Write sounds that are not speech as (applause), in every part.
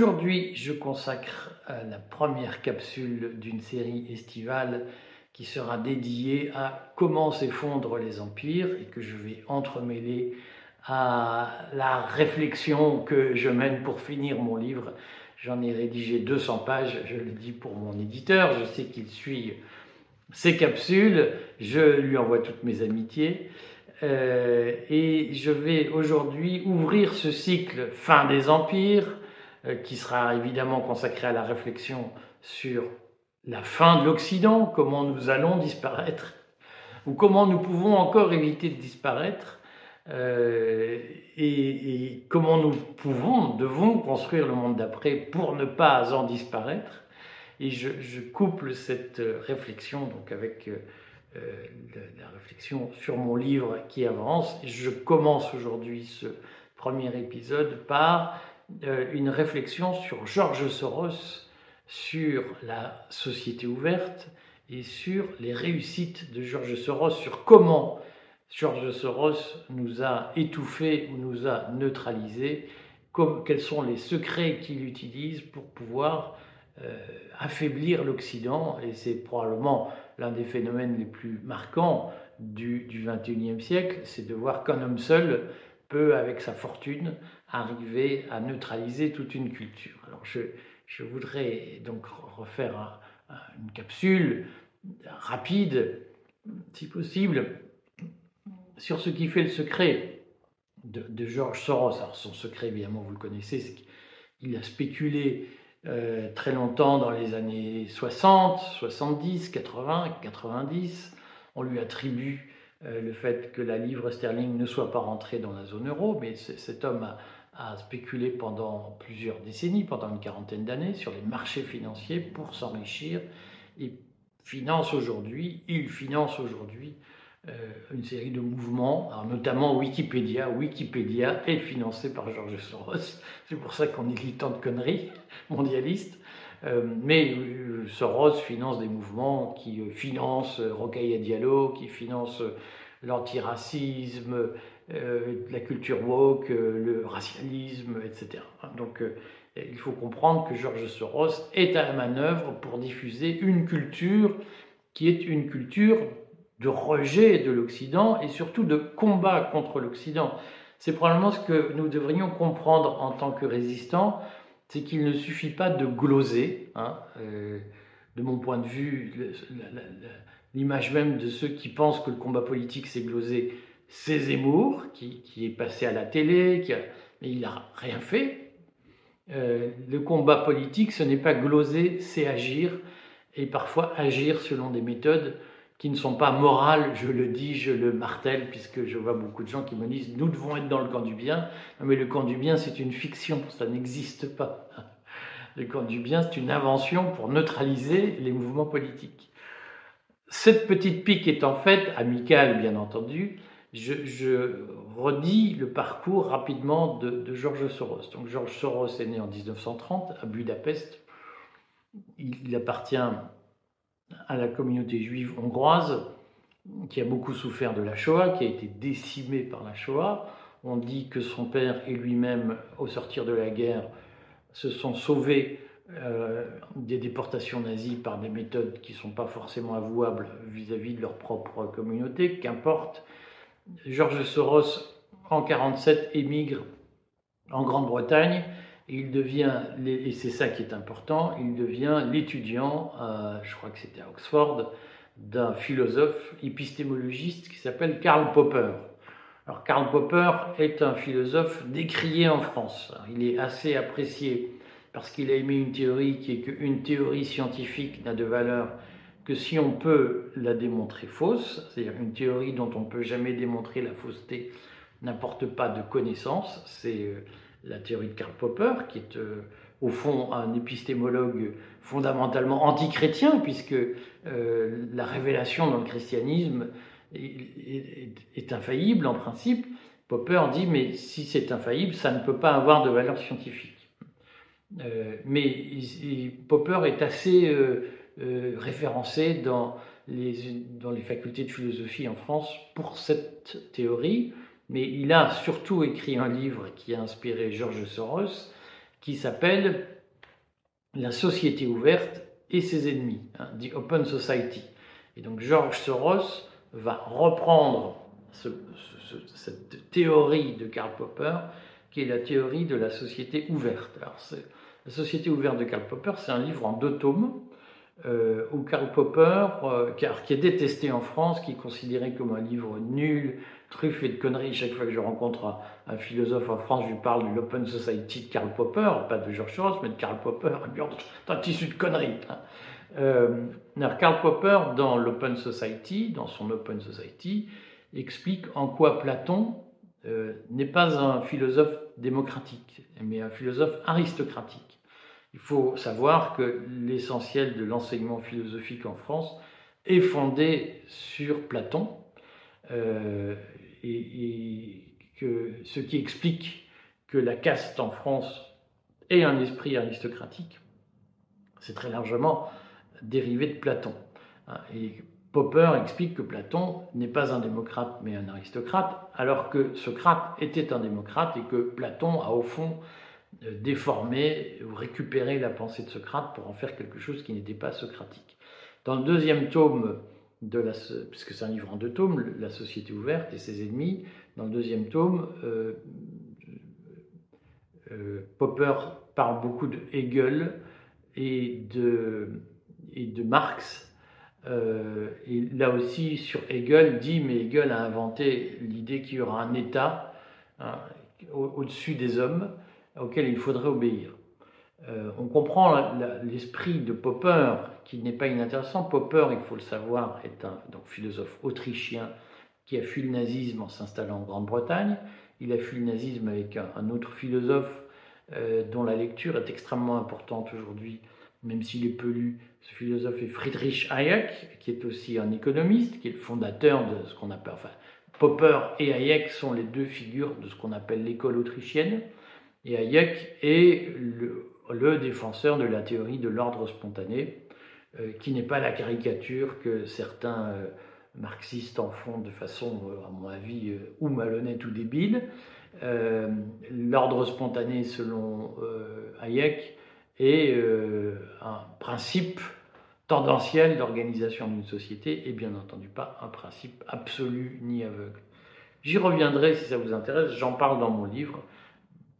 Aujourd'hui, je consacre la première capsule d'une série estivale qui sera dédiée à comment s'effondrent les empires et que je vais entremêler à la réflexion que je mène pour finir mon livre. J'en ai rédigé 200 pages, je le dis pour mon éditeur, je sais qu'il suit ces capsules, je lui envoie toutes mes amitiés. Euh, et je vais aujourd'hui ouvrir ce cycle fin des empires, qui sera évidemment consacré à la réflexion sur la fin de l'Occident, comment nous allons disparaître, ou comment nous pouvons encore éviter de disparaître, euh, et, comment nous pouvons, devons construire le monde d'après pour ne pas en disparaître. Et je, couple cette réflexion donc avec euh, la, réflexion sur mon livre qui avance. je commence aujourd'hui ce premier épisode par euh, une réflexion sur Georges Soros, sur la société ouverte et sur les réussites de Georges Soros, sur comment Georges Soros nous a étouffés ou nous a neutralisés, quels sont les secrets qu'il utilise pour pouvoir euh, affaiblir l'Occident, et c'est probablement l'un des phénomènes les plus marquants du, 21e siècle, c'est de voir qu'un homme seul peut, avec sa fortune, arriver à neutraliser toute une culture. Alors je, je voudrais donc refaire une capsule rapide, si possible, sur ce qui fait le secret de, de George Soros. Alors son secret, évidemment, vous le connaissez, c'est qu'il a spéculé euh, très longtemps dans les années 60, 70, 80, 90. On lui attribue euh, le fait que la livre sterling ne soit pas rentrée dans la zone euro, mais cet homme a, a spéculé pendant plusieurs décennies, pendant une quarantaine d'années, sur les marchés financiers pour s'enrichir et finance aujourd'hui, il finance aujourd'hui euh, une série de mouvements, notamment Wikipédia. Wikipédia est financé par Georges Soros. (laughs) C'est pour ça qu'on lit tant de conneries (laughs) mondialistes. Euh, mais euh, Soros finance des mouvements qui financent Rocaille Diallo, qui financent l'antiracisme, la culture woke, le racialisme, etc. Donc il faut comprendre que Georges Soros est à la manœuvre pour diffuser une culture qui est une culture de rejet de l'Occident et surtout de combat contre l'Occident. C'est probablement ce que nous devrions comprendre en tant que résistants, c'est qu'il ne suffit pas de gloser. Hein, euh, de mon point de vue, l'image même de ceux qui pensent que le combat politique c'est gloser, c'est Zemmour, qui, qui, est passé à la télé, qui mais il n'a rien fait. Euh, le combat politique, ce n'est pas gloser, c'est agir, et parfois agir selon des méthodes qui ne sont pas morales, je le dis, je le martèle, puisque je vois beaucoup de gens qui me disent nous devons être dans le camp du bien. mais le camp du bien, c'est une fiction, ça n'existe pas. (laughs) Le camp du bien, c'est une invention pour neutraliser les mouvements politiques. Cette petite pique est en fait amicale, bien entendu. Je, redis le parcours rapidement de, Georges Soros. Donc Georges Soros est né en 1930 à Budapest. Il, il appartient à la communauté juive hongroise qui a beaucoup souffert de la Shoah, qui a été décimée par la Shoah. On dit que son père et lui-même, au sortir de la guerre, se sont sauvés euh, des déportations nazies par des méthodes qui ne sont pas forcément avouables vis-à-vis de leur propre communauté. Qu'importe, Georges Soros, en 1947, émigre en Grande-Bretagne il devient, et c'est ça qui est important, il devient l'étudiant, je crois que c'était à Oxford, d'un philosophe épistémologiste qui s'appelle Karl Popper. Alors Karl Popper est un philosophe décrié en France. Il est assez apprécié parce qu'il a émis une théorie qui est qu'une théorie scientifique n'a de valeur que si on peut la démontrer fausse, c'est-à-dire une théorie dont on ne peut jamais démontrer la fausseté n'apporte pas de connaissance. C'est euh, la théorie de Karl Popper, qui est euh, au fond un épistémologue fondamentalement antichrétien, puisque euh, la révélation dans le christianisme est, infaillible en principe. Popper dit, mais si c'est infaillible, ça ne peut pas avoir de valeur scientifique. Mais Popper est assez référencé dans les, dans les facultés de philosophie en France pour cette théorie mais il a surtout écrit un livre qui a inspiré Georges Soros, qui s'appelle La société ouverte et ses ennemis, hein, The Open Society. Et donc George Soros va reprendre cette théorie de Karl Popper, qui est la théorie de la société ouverte. La société ouverte de Karl Popper, c'est un livre en deux tomes, euh, où Karl Popper, euh, qui est détesté en France, qui est considéré comme un livre nul, truffé de conneries. Chaque fois que je rencontre un, philosophe en France, je lui parle de l'Open Society de Karl Popper, pas de George Soros, mais de Karl Popper. (laughs) Un tissu de conneries. Hein. Euh, Karl Popper, dans l'Open Society, dans son Open Society, explique en quoi Platon euh, n'est pas un philosophe démocratique, mais un philosophe aristocratique. Il faut savoir que l'essentiel de l'enseignement philosophique en France est fondé sur Platon, euh, et, que ce qui explique que la caste en France ait un esprit aristocratique, c'est très largement dérivé de Platon. Popper explique que Platon n'est pas un démocrate mais un aristocrate, alors que Socrate était un démocrate et que Platon a au fond euh, déformé ou récupéré la pensée de Socrate pour en faire quelque chose qui n'était pas socratique. Dans le deuxième tome, de la, puisque c'est un livre en deux tomes, La société ouverte et ses ennemis, dans le deuxième tome, euh, euh, Popper parle beaucoup de Hegel et de, et de Marx et là aussi, sur Hegel, dit, mais Hegel a inventé l'idée qu'il y aura un État hein, au-dessus des hommes auquel il faudrait obéir. Euh, on comprend l'esprit de Popper, qui n'est pas inintéressant. Popper, il faut le savoir, est un donc, philosophe autrichien qui a fui le nazisme en s'installant en Grande-Bretagne. Il a fui le nazisme avec un, autre philosophe euh, dont la lecture est extrêmement importante aujourd'hui, même s'il est peu lu, ce philosophe est Friedrich Hayek, qui est aussi un économiste, qui est le fondateur de ce qu'on appelle, enfin, Popper et Hayek sont les deux figures de ce qu'on appelle l'école autrichienne. Et Hayek est le, défenseur de la théorie de l'ordre spontané, euh, qui n'est pas la caricature que certains euh, marxistes en font de façon, euh, à mon avis, ou malhonnête ou débile. l'ordre spontané, selon Hayek, euh, un principe tendanciel d'organisation d'une société et bien entendu pas un principe absolu ni aveugle. J'y reviendrai si ça vous intéresse, j'en parle dans mon livre,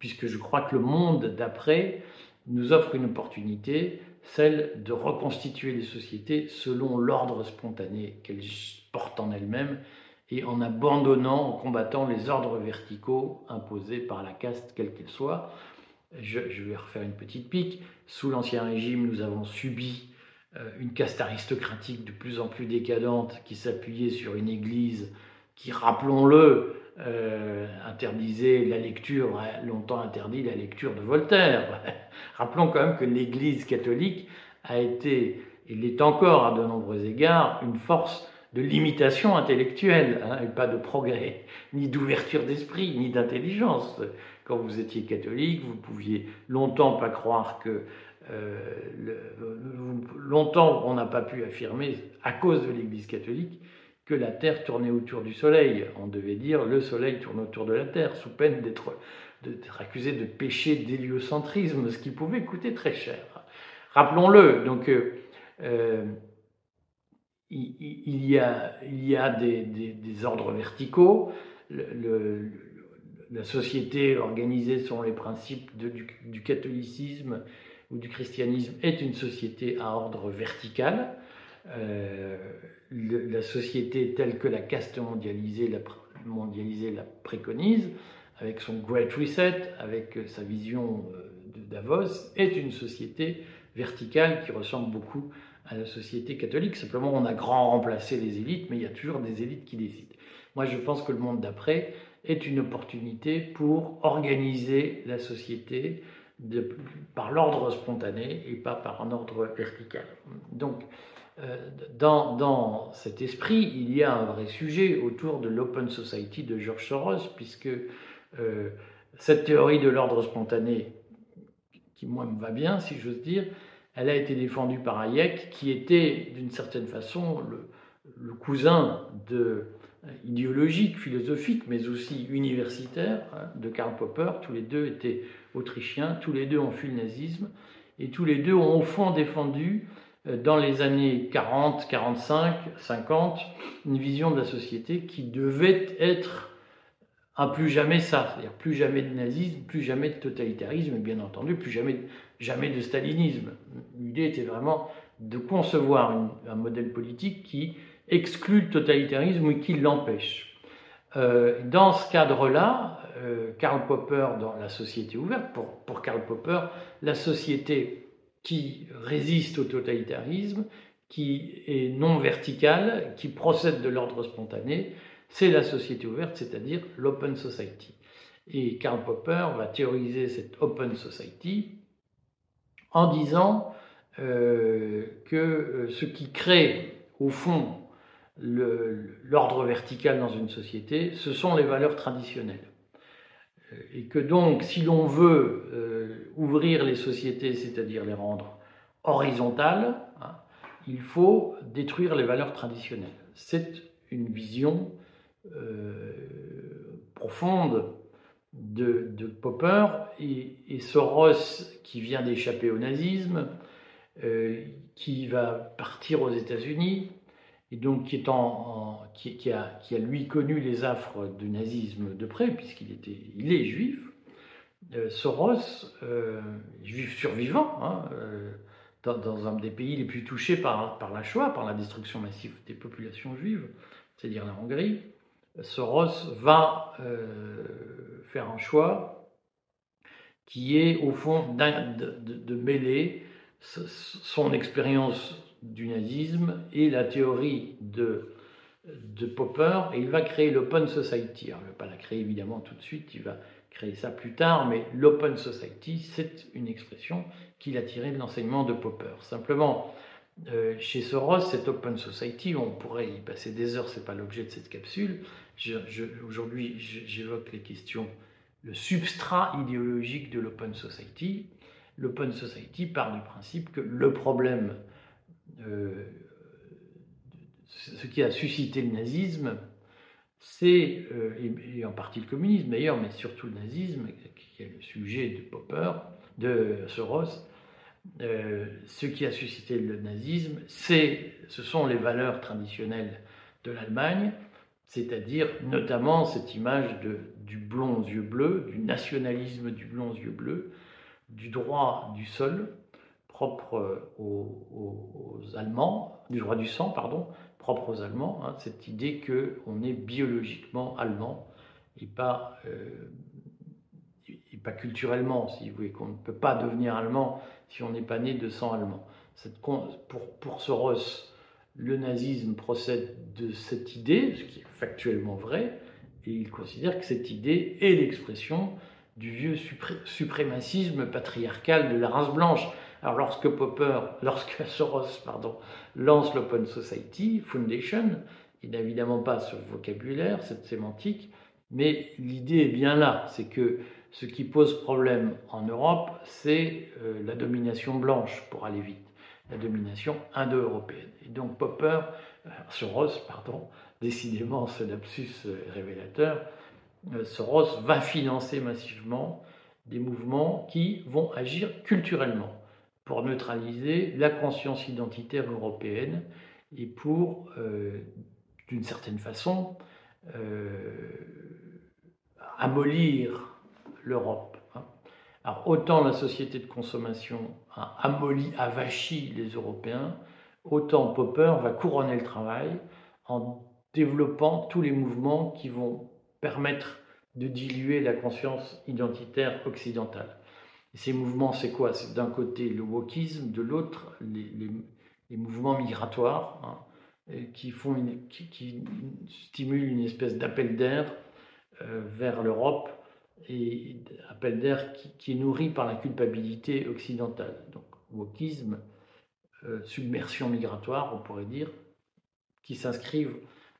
puisque je crois que le monde d'après nous offre une opportunité, celle de reconstituer les sociétés selon l'ordre spontané qu'elles portent en elles-mêmes et en abandonnant, en combattant les ordres verticaux imposés par la caste, quelle qu'elle soit, je, vais refaire une petite pique. Sous l'Ancien Régime, nous avons subi euh, une caste aristocratique de plus en plus décadente qui s'appuyait sur une église qui, rappelons-le, euh, interdisait la lecture, a longtemps interdit la lecture de Voltaire. (laughs) Rappelons quand même que l'église catholique a été, et l'est encore à de nombreux égards, une force de limitation intellectuelle, hein, et pas de progrès, (laughs) ni d'ouverture d'esprit, ni d'intelligence quand vous étiez catholique, vous pouviez longtemps pas croire que euh, longtemps on n'a pas pu affirmer à cause de l'Église catholique la Terre tournait autour du Soleil. On devait dire le Soleil tourne autour de la Terre, sous peine d'être accusé de péché d'héliocentrisme, ce qui pouvait coûter très cher. Rappelons-le. Donc euh, euh, il, y a, des, ordres verticaux. la société organisée selon les principes du, catholicisme ou du christianisme est une société à ordre vertical. Euh, la société telle que la caste mondialisée la, mondialisée la préconise, avec son Great Reset, avec sa vision euh, de Davos, est une société verticale qui ressemble beaucoup à la société catholique. Simplement, on a grand remplacé les élites, mais il y a toujours des élites qui décident. Moi, je pense que le monde d'après, est une opportunité pour organiser la société par l'ordre spontané et pas par un ordre vertical. Donc, euh, dans, dans, cet esprit, il y a un vrai sujet autour de l'Open Society de George Soros, puisque euh, cette théorie de l'ordre spontané, qui moi me va bien, si j'ose dire, elle a été défendue par Hayek, qui était d'une certaine façon le, cousin de idéologique, philosophique, mais aussi universitaire hein, de Karl Popper. Tous les deux étaient autrichiens, tous les deux ont fui le nazisme, et tous les deux ont au fond défendu euh, dans les années 40, 45, 50, une vision de la société qui devait être un plus jamais ça, c'est-à-dire plus jamais de nazisme, plus jamais de totalitarisme, et bien entendu, plus jamais, jamais de stalinisme. L'idée était vraiment de concevoir un modèle politique qui exclut le totalitarisme ou qui l'empêche. Euh, dans ce cadre-là, euh, Karl Popper, dans la société ouverte, pour, pour Karl Popper, la société qui résiste au totalitarisme, qui est non verticale, qui procède de l'ordre spontané, c'est la société ouverte, c'est-à-dire l'open society. Et Karl Popper va théoriser cette open society en disant euh, que euh, ce qui crée au fond l'ordre vertical dans une société, ce sont les valeurs traditionnelles. Euh, et que donc, si l'on veut ouvrir les sociétés, c'est-à-dire les rendre horizontales, hein, il faut détruire les valeurs traditionnelles. C'est une vision profonde de, Popper et, Soros, qui vient d'échapper au nazisme, euh, qui va partir aux États-Unis et donc qui, a, lui connu les affres du nazisme de près, puisqu'il était, il est juif. Euh, Soros, euh, juif survivant, hein, dans, un des pays les plus touchés par, par la Shoah, par la destruction massive des populations juives, c'est-à-dire la Hongrie, Soros va faire un choix qui est au fond de, mêler son expérience du nazisme et la théorie de, de Popper, et il va créer l'Open Society. il ne va pas la créer évidemment tout de suite, il va créer ça plus tard, mais l'Open Society, c'est une expression qu'il a tirée de l'enseignement de Popper. Simplement, euh, chez Soros, cette Open Society, on pourrait y passer des heures, ce n'est pas l'objet de cette capsule. Aujourd'hui, j'évoque les questions, le substrat idéologique de l'Open Society l'Open Society part du principe que le problème, euh, ce qui a suscité le nazisme, c'est, euh, et, en partie le communisme d'ailleurs, mais surtout le nazisme, qui est le sujet de Popper, de Soros, euh, ce qui a suscité le nazisme, c'est, ce sont les valeurs traditionnelles de l'Allemagne, c'est-à-dire notamment cette image de, du blond aux yeux bleus, du nationalisme du blond aux yeux bleus, du droit du sol, propre euh, aux, Allemands, du droit du sang, pardon, propre aux Allemands, hein, cette idée qu'on est biologiquement allemand et pas, euh, et pas culturellement, si vous voulez, qu'on ne peut pas devenir allemand si on n'est pas né de sang allemand. Cette, pour, pour Soros, le nazisme procède de cette idée, ce qui est factuellement vrai, et il considère que cette idée est l'expression du vieux suprémacisme patriarcal de la race blanche. Alors lorsque Popper, (laughs) lorsque Soros lance l'Open Society Foundation, il n'a évidemment pas ce vocabulaire, cette sémantique, mais l'idée est bien là, c'est que ce qui pose problème en Europe, c'est euh, la domination blanche, pour aller vite, la domination indo-européenne. Et donc Popper, euh, Soros, pardon, (laughs) décidément ce lapsus révélateur, euh, Soros va financer massivement des mouvements qui vont agir culturellement pour neutraliser la conscience identitaire européenne et pour, euh, d'une certaine façon, euh, amolir l'Europe. Hein. Alors autant la société de consommation a amolli, les Européens, autant Popper va couronner le travail en développant tous les mouvements qui vont permettre de diluer la conscience identitaire occidentale. Ces mouvements, c'est quoi? C'est d'un côté le wokisme, de l'autre les, mouvements migratoires hein, qui, stimulent une espèce d'appel d'air euh, vers l'Europe et appel d'air qui, est nourri par la culpabilité occidentale. Donc wokisme, euh, submersion migratoire, on pourrait dire, qui s'inscrivent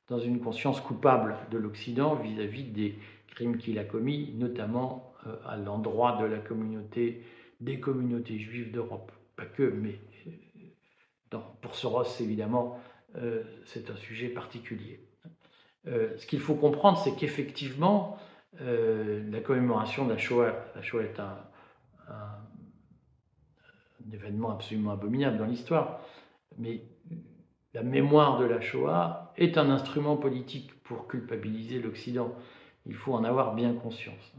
dans une conscience coupable de l'Occident vis-à-vis des crimes qu'il a commis, notamment à l'endroit de la communauté, des communautés juives d'Europe. Pas que, mais euh, pour Soros, évidemment, euh, c'est un sujet particulier. ce qu'il faut comprendre, c'est qu'effectivement, la commémoration de la Shoah, la Shoah est un événement absolument abominable dans l'histoire, mais la mémoire de la Shoah est un instrument politique pour culpabiliser l'Occident. Il faut en avoir bien conscience.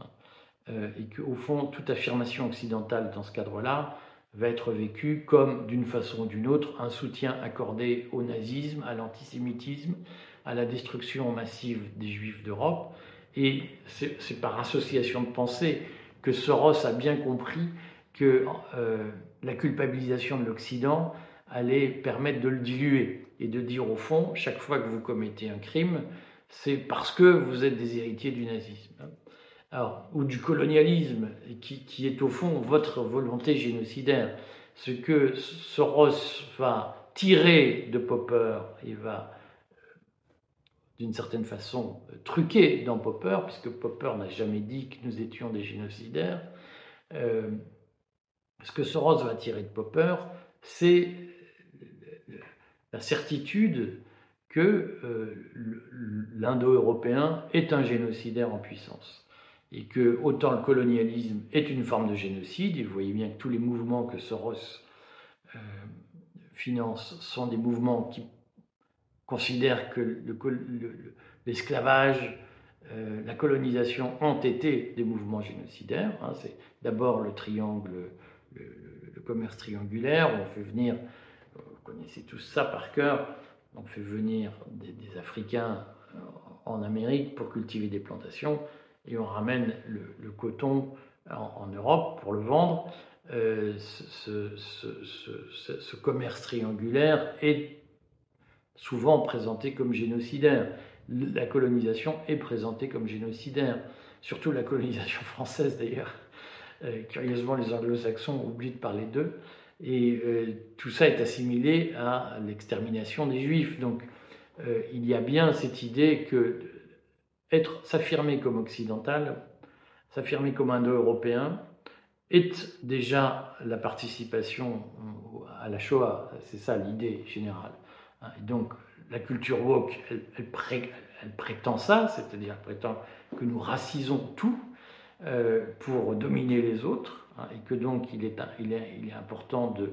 Euh, et qu'au fond, toute affirmation occidentale dans ce cadre-là va être vécue comme, d'une façon ou d'une autre, un soutien accordé au nazisme, à l'antisémitisme, à la destruction massive des juifs d'Europe. Et c'est par association de pensée que Soros a bien compris que euh, la culpabilisation de l'Occident allait permettre de le diluer et de dire au fond, chaque fois que vous commettez un crime, c'est parce que vous êtes des héritiers du nazisme. Ou du colonialisme, qui, est au fond votre volonté génocidaire. Ce que Soros va tirer de Popper, il va d'une certaine façon truquer dans Popper, puisque Popper n'a jamais dit que nous étions des génocidaires. Euh, ce que Soros va tirer de Popper, c'est la certitude que euh, l'indo-européen est un génocidaire en puissance. Et que autant le colonialisme est une forme de génocide, et vous voyez bien que tous les mouvements que Soros euh, finance sont des mouvements qui considèrent que l'esclavage, euh, la colonisation ont été des mouvements génocidaires. Hein. C'est d'abord le triangle, le, commerce triangulaire, où on fait venir, vous connaissez tous ça par cœur, on fait venir des, Africains en Amérique pour cultiver des plantations et on ramène le, coton en, Europe pour le vendre. Euh, ce, ce, commerce triangulaire est souvent présenté comme génocidaire. La colonisation est présentée comme génocidaire, surtout la colonisation française d'ailleurs. Euh, curieusement, les anglo-saxons oublient de parler d'eux. Et euh, tout ça est assimilé à l'extermination des juifs. Donc il y a bien cette idée que être, s'affirmer comme occidental, s'affirmer comme indo-européen, est déjà la participation à la Shoah. C'est ça l'idée générale. Hein, et donc la culture woke, elle, prétend ça, c'est-à-dire prétend que nous racisons tout euh, pour dominer les autres Hein, et que donc il est important de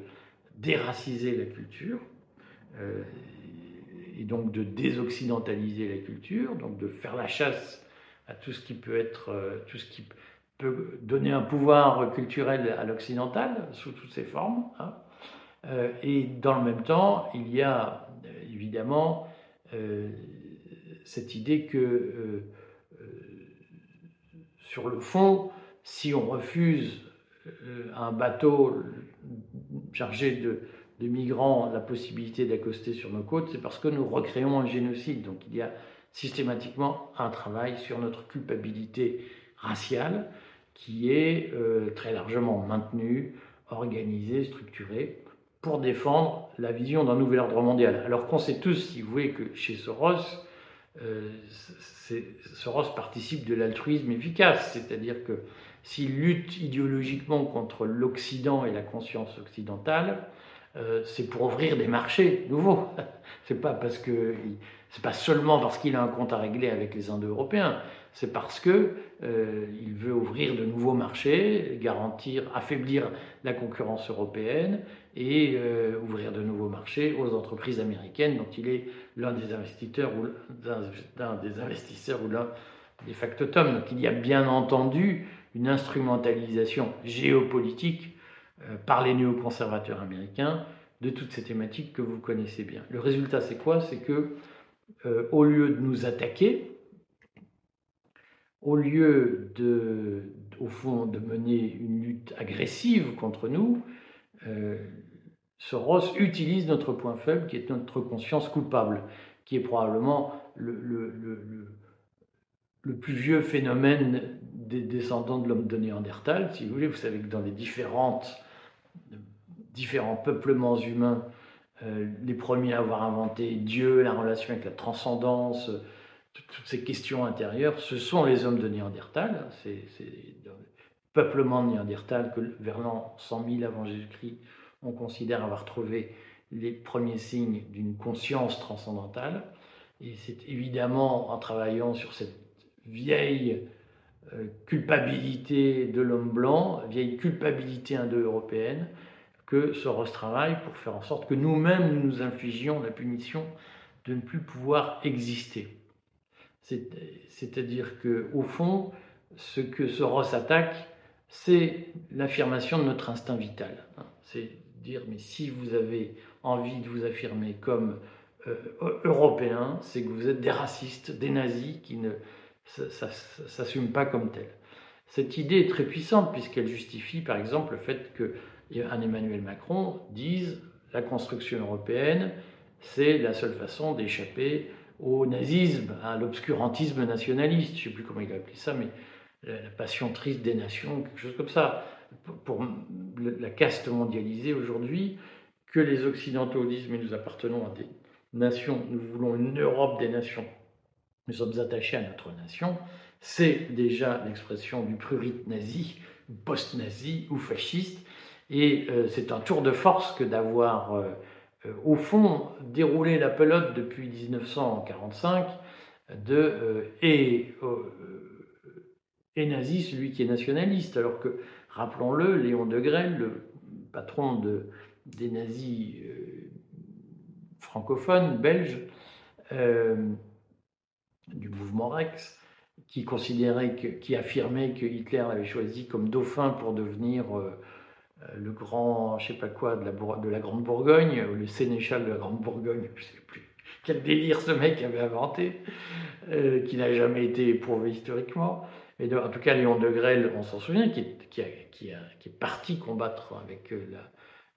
déraciser la culture, euh, et donc de désoccidentaliser la culture, donc de faire la chasse à tout ce qui peut être, euh, tout ce qui peut donner un pouvoir culturel à l'occidental sous toutes ses formes. Hein. Euh, et dans le même temps, il y a évidemment cette idée que sur le fond, si on refuse euh, un bateau chargé de, migrants la possibilité d'accoster sur nos côtes, c'est parce que nous recréons un génocide. Donc il y a systématiquement un travail sur notre culpabilité raciale qui est euh, très largement maintenu, organisé, structuré pour défendre la vision d'un nouvel ordre mondial. Alors qu'on sait tous, si vous voulez, que chez Soros, euh, Soros participe de l'altruisme efficace, c'est-à-dire que s'il lutte idéologiquement contre l'Occident et la conscience occidentale, euh, c'est pour ouvrir des marchés nouveaux. (laughs) c'est pas parce que c'est pas seulement parce qu'il a un compte à régler avec les Indo-Européens, c'est parce que euh, il veut ouvrir de nouveaux marchés, garantir, affaiblir la concurrence européenne et euh, ouvrir de nouveaux marchés aux entreprises américaines dont il est l'un des investisseurs ou l'un des investisseurs ou l'un des factotums. Donc il y a bien entendu une instrumentalisation géopolitique par les néoconservateurs américains de toutes ces thématiques que vous connaissez bien. Le résultat, c'est quoi? C'est que, euh, au lieu de nous attaquer, au lieu de, au fond, de mener une lutte agressive contre nous, euh, Soros utilise notre point faible, qui est notre conscience coupable, qui est probablement le, le, le, le plus vieux phénomène des descendants de l'homme de Néandertal, si vous voulez. Vous savez que dans les différentes, différents peuplements humains, euh, les premiers à avoir inventé Dieu, la relation avec la transcendance, toutes ces questions intérieures, ce sont les hommes de Néandertal. C'est le peuplement de Néandertal que vers l'an 100 000 avant Jésus-Christ, on considère avoir trouvé les premiers signes d'une conscience transcendantale. Et c'est évidemment en travaillant sur cette vieille euh, culpabilité de l'homme blanc, vieille culpabilité indo-européenne, que Soros travaille pour faire en sorte que nous-mêmes nous nous infligions la punition de ne plus pouvoir exister. C'est-à-dire que au fond, ce que Soros attaque, c'est l'affirmation de notre instinct vital. C'est dire, mais si vous avez envie de vous affirmer comme euh, européen, c'est que vous êtes des racistes, des nazis qui ne s'assument pas comme tels. Cette idée est très puissante puisqu'elle justifie par exemple le fait qu'un Emmanuel Macron dise la construction européenne, c'est la seule façon d'échapper au nazisme, à l'obscurantisme nationaliste, je ne sais plus comment il a appelé ça, mais la, passion triste des nations, quelque chose comme ça. Pour, la caste mondialisée aujourd'hui, que les Occidentaux disent, mais nous appartenons à des nations, nous voulons une Europe des nations, nous sommes attachés à notre nation, c'est déjà l'expression du prurite nazi, post-nazi ou fasciste, et euh, c'est un tour de force que d'avoir, euh, euh, au fond, déroulé la pelote depuis 1945 de et et nazi celui qui est nationaliste, alors que, rappelons-le, Léon de Grelle, le patron de, des nazis francophones, belges, du mouvement Rex, qui considérait qui affirmait que Hitler l'avait choisi comme dauphin pour devenir euh, le grand, je sais pas quoi, de la, de la Grande Bourgogne, ou le sénéchal de la Grande Bourgogne, (laughs) je sais plus quel délire ce mec avait inventé, qui n'a jamais été éprouvé historiquement. Mais en tout cas, Léon de Grelle, on s'en souvient, qui qui, qui, est, parti combattre avec euh, la,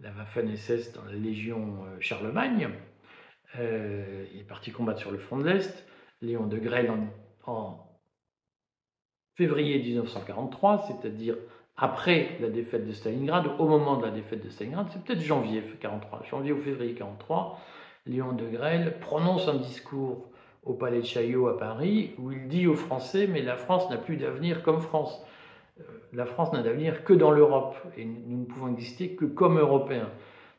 la Waffen-SS dans la Légion euh, Charlemagne. Euh, il est parti combattre sur le front de l'Est. Léon de Grelle, en, février 1943, c'est-à-dire après la défaite de Stalingrad, au moment de la défaite de Stalingrad, c'est peut-être janvier 43, janvier ou février 43, Léon de Grelle prononce un discours au Palais de Chaillot à Paris, où il dit aux Français, mais la France n'a plus d'avenir comme France. Euh, la France n'a d'avenir que dans l'Europe, et nous ne pouvons exister que comme Européens.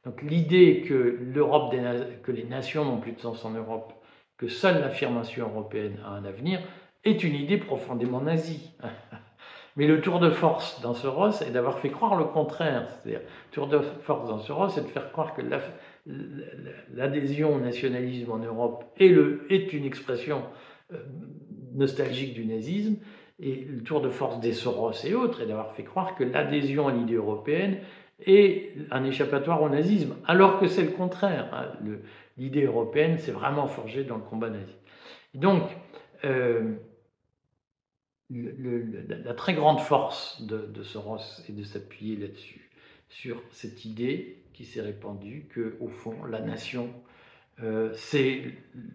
Donc l'idée que, l'Europe que les nations n'ont plus de sens en Europe, que seule l'affirmation européenne a un avenir, est une idée profondément nazie. (laughs) Mais le tour de force dans ce Ross est d'avoir fait croire le contraire. C'est-à-dire, tour de force dans ce Ross, c'est de faire croire que l'adhésion au nationalisme en Europe est une expression euh, nostalgique du nazisme, et le tour de force des Soros et autres est d'avoir fait croire que l'adhésion à l'idée européenne est un échappatoire au nazisme, alors que c'est le contraire. Hein. L'idée européenne s'est vraiment forgée dans le combat nazi. donc, euh, la très grande force de, de Soros est de s'appuyer là-dessus, sur cette idée qui s'est répandue que, au fond, la nation, euh, c'est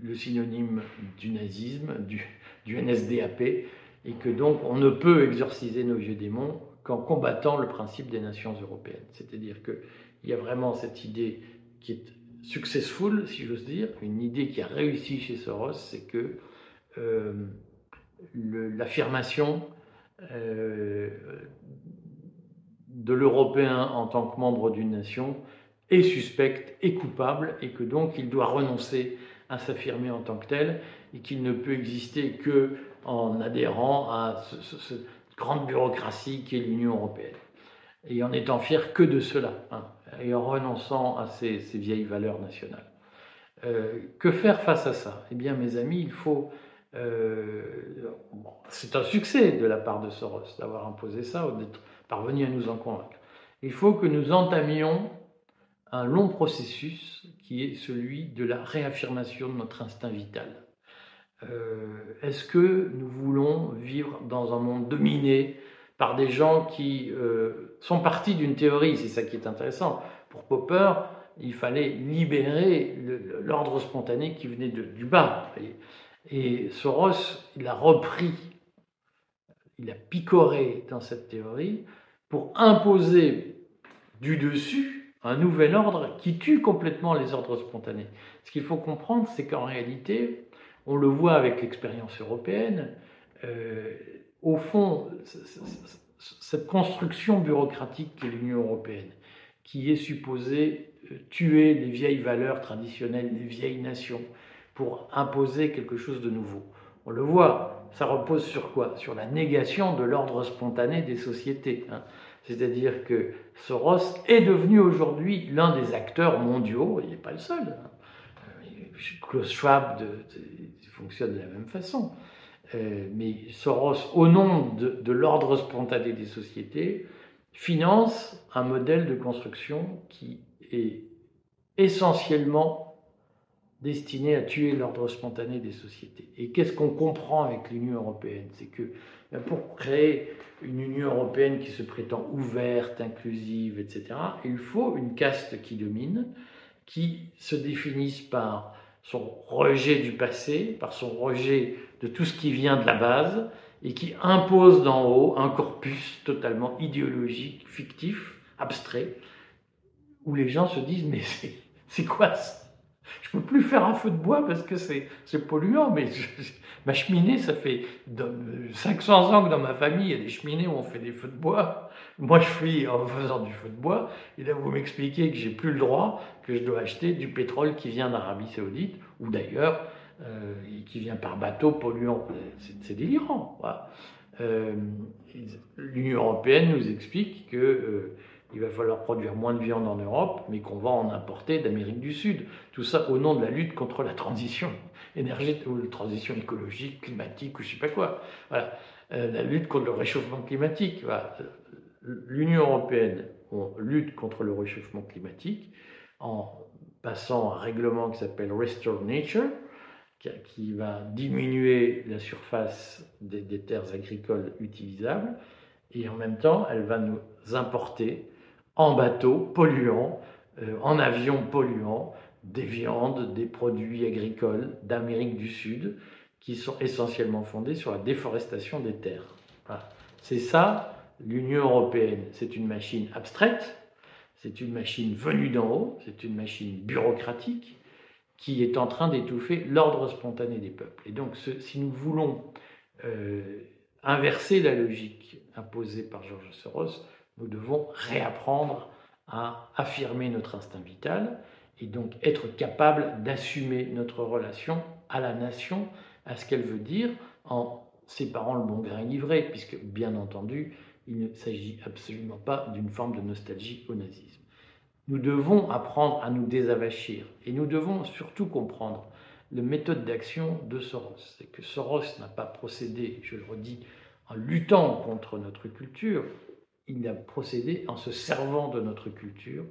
le synonyme du nazisme, du, du, NSDAP, et que donc on ne peut exorciser nos vieux démons qu'en combattant le principe des nations européennes. C'est-à-dire qu'il y a vraiment cette idée qui est successful, si j'ose dire, une idée qui a réussi chez Soros, c'est que euh, l'affirmation euh, de l'Européen en tant que membre d'une nation est suspecte et coupable et que donc il doit renoncer à s'affirmer en tant que tel et qu'il ne peut exister que en adhérant à cette grande bureaucratie qui est l'Union européenne. Et en étant fier que de cela hein, et en renonçant à ces, vieilles valeurs nationales. Euh, que faire face à ça? Eh bien, mes amis, il faut euh, c'est un succès de la part de Soros d'avoir imposé ça ou d'être parvenu à nous en convaincre. Il faut que nous entamions un long processus qui est celui de la réaffirmation de notre instinct vital. Euh, est-ce que nous voulons vivre dans un monde dominé par des gens qui euh, sont partis d'une théorie C'est ça qui est intéressant. Pour Popper, il fallait libérer l'ordre spontané qui venait du bas. Et Soros, il a repris, il a picoré dans cette théorie pour imposer du dessus un nouvel ordre qui tue complètement les ordres spontanés. Ce qu'il faut comprendre, c'est qu'en réalité, on le voit avec l'expérience européenne, euh, au fond, cette construction bureaucratique qu'est l'Union européenne, qui est supposée euh, tuer les vieilles valeurs traditionnelles des vieilles nations, pour imposer quelque chose de nouveau. On le voit, ça repose sur quoi? Sur la négation de l'ordre spontané des sociétés. Hein. C'est-à-dire que Soros est devenu aujourd'hui l'un des acteurs mondiaux, il n'est pas le seul. Hein. Klaus Schwab fonctionne de la même façon. Euh, mais Soros, au nom de, l'ordre spontané des sociétés, finance un modèle de construction qui est essentiellement destiné à tuer l'ordre spontané des sociétés. Et qu'est-ce qu'on comprend avec l'Union européenne? C'est que ben, pour créer une Union européenne qui se prétend ouverte, inclusive, etc., il faut une caste qui domine, qui se définisse par son rejet du passé, par son rejet de tout ce qui vient de la base, et qui impose d'en haut un corpus totalement idéologique, fictif, abstrait, où les gens se disent mais c'est quoi ça? Je peux plus faire un feu de bois parce que c'est polluant, mais ma cheminée, ça fait 500 ans que dans ma famille, il y a des cheminées où on fait des feux de bois. Moi, je suis en faisant du feu de bois, et là, vous m'expliquez que j'ai plus le droit, que je dois acheter du pétrole qui vient d'Arabie Saoudite, ou d'ailleurs, euh, qui vient par bateau polluant. C'est délirant. Euh, L'Union européenne nous explique que euh, il va falloir produire moins de viande en Europe, mais qu'on va en importer d'Amérique du Sud. Tout ça au nom de la lutte contre la transition énergétique, ou la transition écologique, climatique, ou je sais pas quoi. Voilà. Euh, la lutte contre le réchauffement climatique. L'Union européenne on lutte contre le réchauffement climatique en passant un règlement qui s'appelle Restore Nature, qui va diminuer la surface des, des terres agricoles utilisables, et en même temps, elle va nous importer en bateau polluant, euh, en avion polluant, des viandes, des produits agricoles d'Amérique du Sud qui sont essentiellement fondés sur la déforestation des terres. C'est ça l'Union européenne. C'est une machine abstraite, c'est une machine venue d'en haut, c'est une machine bureaucratique qui est en train d'étouffer l'ordre spontané des peuples. Et donc, si nous voulons euh, inverser la logique imposée par Georges Soros, nous devons réapprendre à affirmer notre instinct vital et donc être capable d'assumer notre relation à la nation, à ce qu'elle veut dire, en séparant le bon grain livré, puisque bien entendu, il ne s'agit absolument pas d'une forme de nostalgie au nazisme. Nous devons apprendre à nous désavachir et nous devons surtout comprendre la méthode d'action de Soros. C'est que Soros n'a pas procédé, je le redis, en luttant contre notre culture, il a procédé en se servant de notre culture,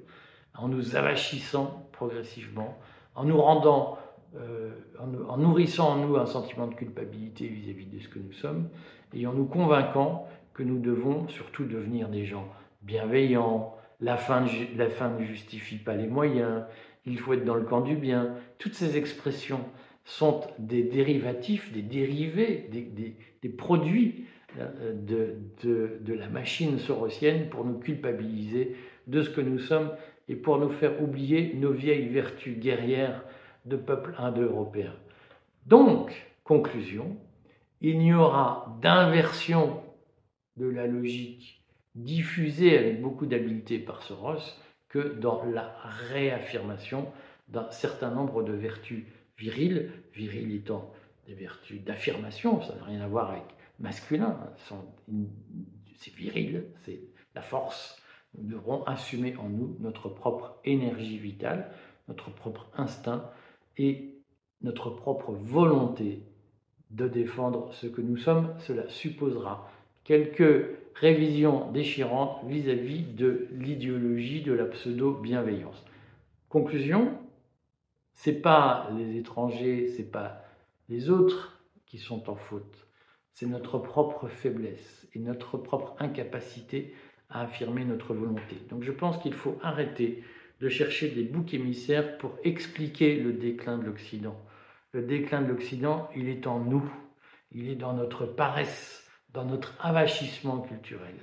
en nous avachissant progressivement, en nous rendant, euh, en, nourrissant en nous un sentiment de culpabilité vis-à-vis de ce que nous sommes, et en nous convainquant que nous devons surtout devenir des gens bienveillants, la fin, la fin ne justifie pas les moyens, il faut être dans le camp du bien. Toutes ces expressions sont des dérivatifs, des dérivés, des, des produits de, de, la machine sorosienne pour nous culpabiliser de ce que nous sommes et pour nous faire oublier nos vieilles vertus guerrières de peuple indo-européen. Donc, conclusion, il n'y aura d'inversion de la logique diffusée avec beaucoup d'habileté par Soros que dans la réaffirmation d'un certain nombre de vertus viriles, viriles étant des vertus d'affirmation, ça n'a rien à voir avec masculin, c'est viril, c'est la force. Nous devrons assumer en nous notre propre énergie vitale, notre propre instinct et notre propre volonté de défendre ce que nous sommes. Cela supposera quelques révisions déchirantes vis-à-vis de l'idéologie de la pseudo-bienveillance. Conclusion, c'est pas les étrangers, c'est pas les autres qui sont en faute c'est notre propre faiblesse et notre propre incapacité à affirmer notre volonté. Donc je pense qu'il faut arrêter de chercher des boucs émissaires pour expliquer le déclin de l'Occident. Le déclin de l'Occident, il est en nous, il est dans notre paresse, dans notre avachissement culturel.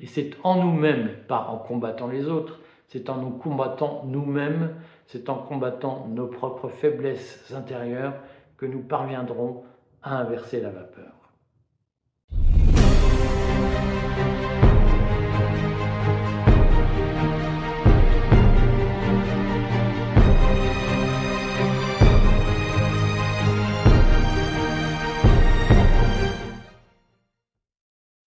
Et c'est en nous-mêmes, pas en combattant les autres, c'est en nous combattant nous-mêmes, c'est en combattant nos propres faiblesses intérieures que nous parviendrons à inverser la vapeur.